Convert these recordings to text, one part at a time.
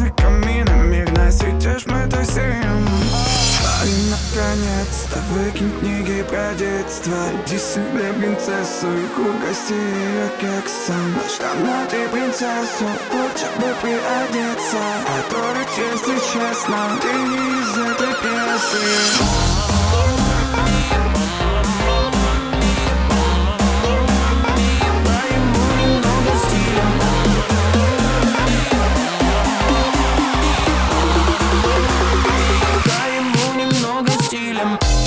ты возле камина Мир насветишь, мы тусим. Парень, наконец-то выкинь книги про детство. Иди себе принцессу и угости ее кексом. Штаны ты принцессу, лучше бы приодеться? А то ведь, если честно, ты не из этой пьесы stealing.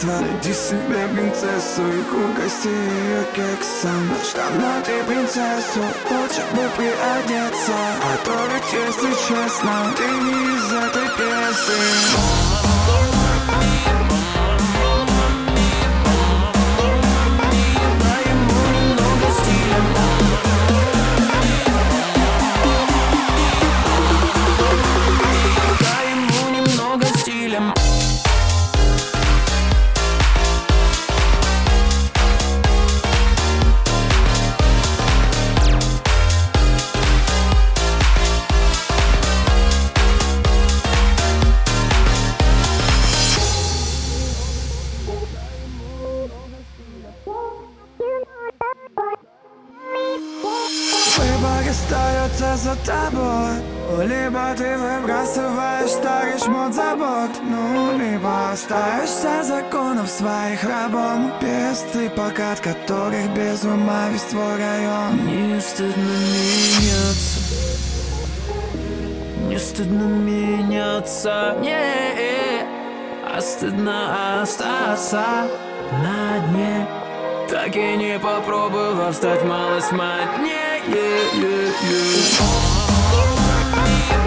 Детство Найди себе принцессу и угости ее кексом. Штаны ты принцессу, лучше бы приодеться? А то ведь, если честно, ты не из этой пьесы остается за тобой Либо ты выбрасываешь старый шмот за борт. Ну, либо остаешься законов своих рабом. Без цыпок, от которых без ума весь твой район. Не стыдно меняться. Не стыдно меняться. Не, а стыдно остаться на дне. Так и не попробовав стать малость yeah, yeah, yeah.